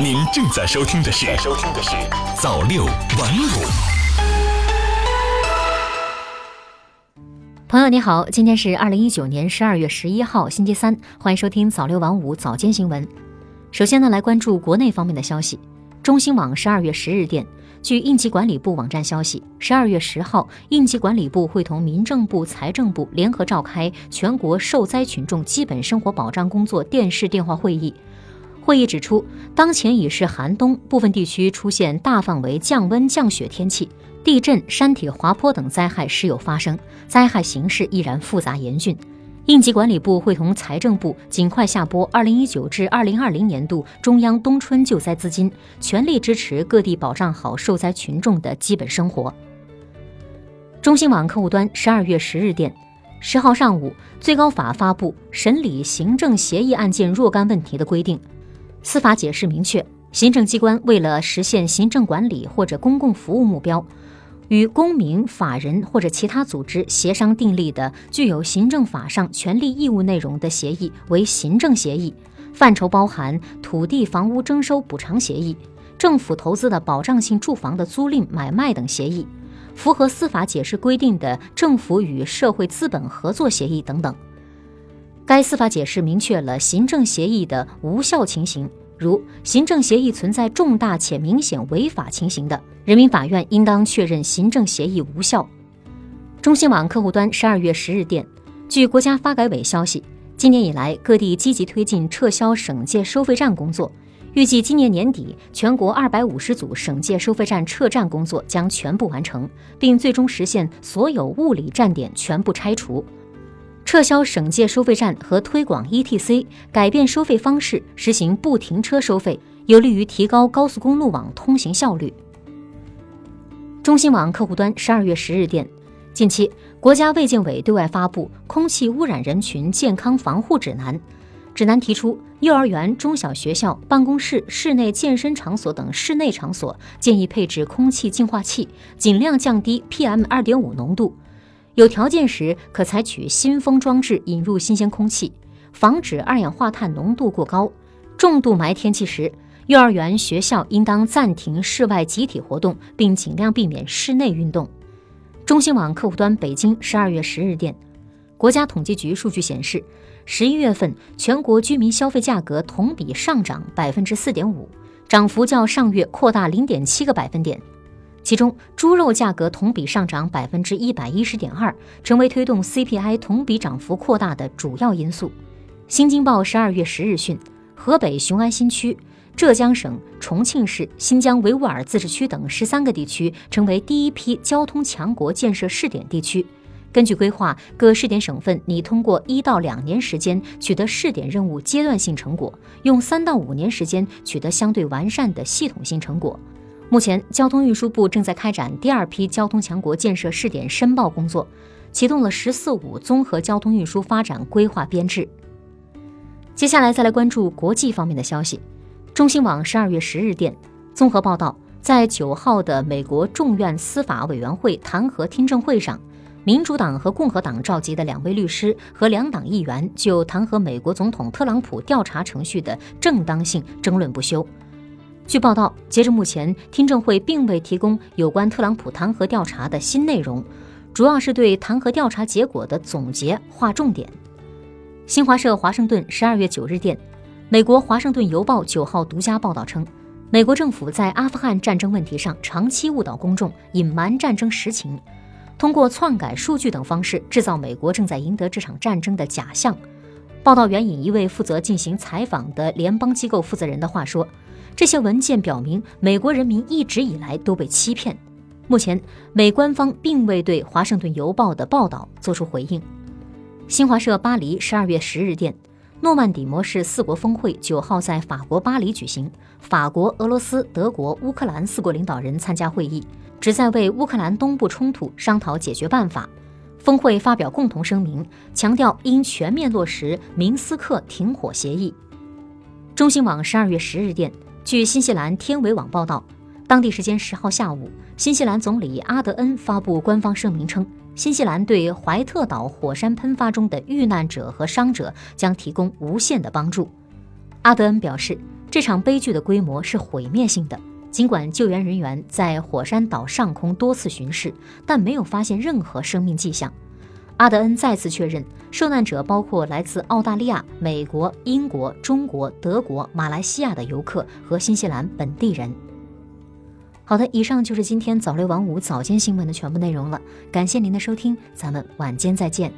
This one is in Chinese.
您正在收听的是《收听的是早六晚五》。朋友你好，今天是二零一九年十二月十一号，星期三，欢迎收听早六晚五早间新闻。首先呢，来关注国内方面的消息。中新网十二月十日电，据应急管理部网站消息，十二月十号，应急管理部会同民政部、财政部联合召开全国受灾群众基本生活保障工作电视电话会议。会议指出，当前已是寒冬，部分地区出现大范围降温降雪天气，地震、山体滑坡等灾害时有发生，灾害形势依然复杂严峻。应急管理部会同财政部尽快下拨二零一九至二零二零年度中央冬春救灾资金，全力支持各地保障好受灾群众的基本生活。中新网客户端十二月十日电，十号上午，最高法发布审理行政协议案件若干问题的规定，司法解释明确，行政机关为了实现行政管理或者公共服务目标。与公民、法人或者其他组织协商订立的具有行政法上权利义务内容的协议为行政协议，范畴包含土地、房屋征收补偿协议、政府投资的保障性住房的租赁、买卖等协议，符合司法解释规定的政府与社会资本合作协议等等。该司法解释明确了行政协议的无效情形。如行政协议存在重大且明显违法情形的，人民法院应当确认行政协议无效。中新网客户端十二月十日电，据国家发改委消息，今年以来各地积极推进撤销省界收费站工作，预计今年年底全国二百五十组省界收费站撤站工作将全部完成，并最终实现所有物理站点全部拆除。撤销省界收费站和推广 ETC，改变收费方式，实行不停车收费，有利于提高高速公路网通行效率。中新网客户端十二月十日电，近期国家卫健委对外发布《空气污染人群健康防护指南》，指南提出，幼儿园、中小学校、办公室、室内健身场所等室内场所建议配置空气净化器，尽量降低 PM 二点五浓度。有条件时，可采取新风装置引入新鲜空气，防止二氧化碳浓度过高。重度霾天气时，幼儿园、学校应当暂停室外集体活动，并尽量避免室内运动。中新网客户端北京十二月十日电，国家统计局数据显示，十一月份全国居民消费价格同比上涨百分之四点五，涨幅较上月扩大零点七个百分点。其中，猪肉价格同比上涨百分之一百一十点二，成为推动 CPI 同比涨幅扩大的主要因素。新京报十二月十日讯，河北雄安新区、浙江省重庆市、新疆维吾尔自治区等十三个地区成为第一批交通强国建设试点地区。根据规划，各试点省份拟通过一到两年时间取得试点任务阶段性成果，用三到五年时间取得相对完善的系统性成果。目前，交通运输部正在开展第二批交通强国建设试点申报工作，启动了“十四五”综合交通运输发展规划编制。接下来再来关注国际方面的消息。中新网十二月十日电，综合报道，在九号的美国众院司法委员会弹劾听证会上，民主党和共和党召集的两位律师和两党议员就弹劾美国总统特朗普调查程序的正当性争论不休。据报道，截至目前，听证会并未提供有关特朗普弹劾调查的新内容，主要是对弹劾调查结果的总结划重点。新华社华盛顿十二月九日电，美国《华盛顿邮报》九号独家报道称，美国政府在阿富汗战争问题上长期误导公众，隐瞒战争实情，通过篡改数据等方式制造美国正在赢得这场战争的假象。报道援引一位负责进行采访的联邦机构负责人的话说。这些文件表明，美国人民一直以来都被欺骗。目前，美官方并未对《华盛顿邮报》的报道作出回应。新华社巴黎十二月十日电，诺曼底模式四国峰会九号在法国巴黎举行，法国、俄罗斯、德国、乌克兰四国领导人参加会议，旨在为乌克兰东部冲突商讨解决办法。峰会发表共同声明，强调应全面落实明斯克停火协议。中新网十二月十日电。据新西兰天维网报道，当地时间十号下午，新西兰总理阿德恩发布官方声明称，新西兰对怀特岛火山喷发中的遇难者和伤者将提供无限的帮助。阿德恩表示，这场悲剧的规模是毁灭性的。尽管救援人员在火山岛上空多次巡视，但没有发现任何生命迹象。阿德恩再次确认，受难者包括来自澳大利亚、美国、英国、中国、德国、马来西亚的游客和新西兰本地人。好的，以上就是今天早六晚五早间新闻的全部内容了。感谢您的收听，咱们晚间再见。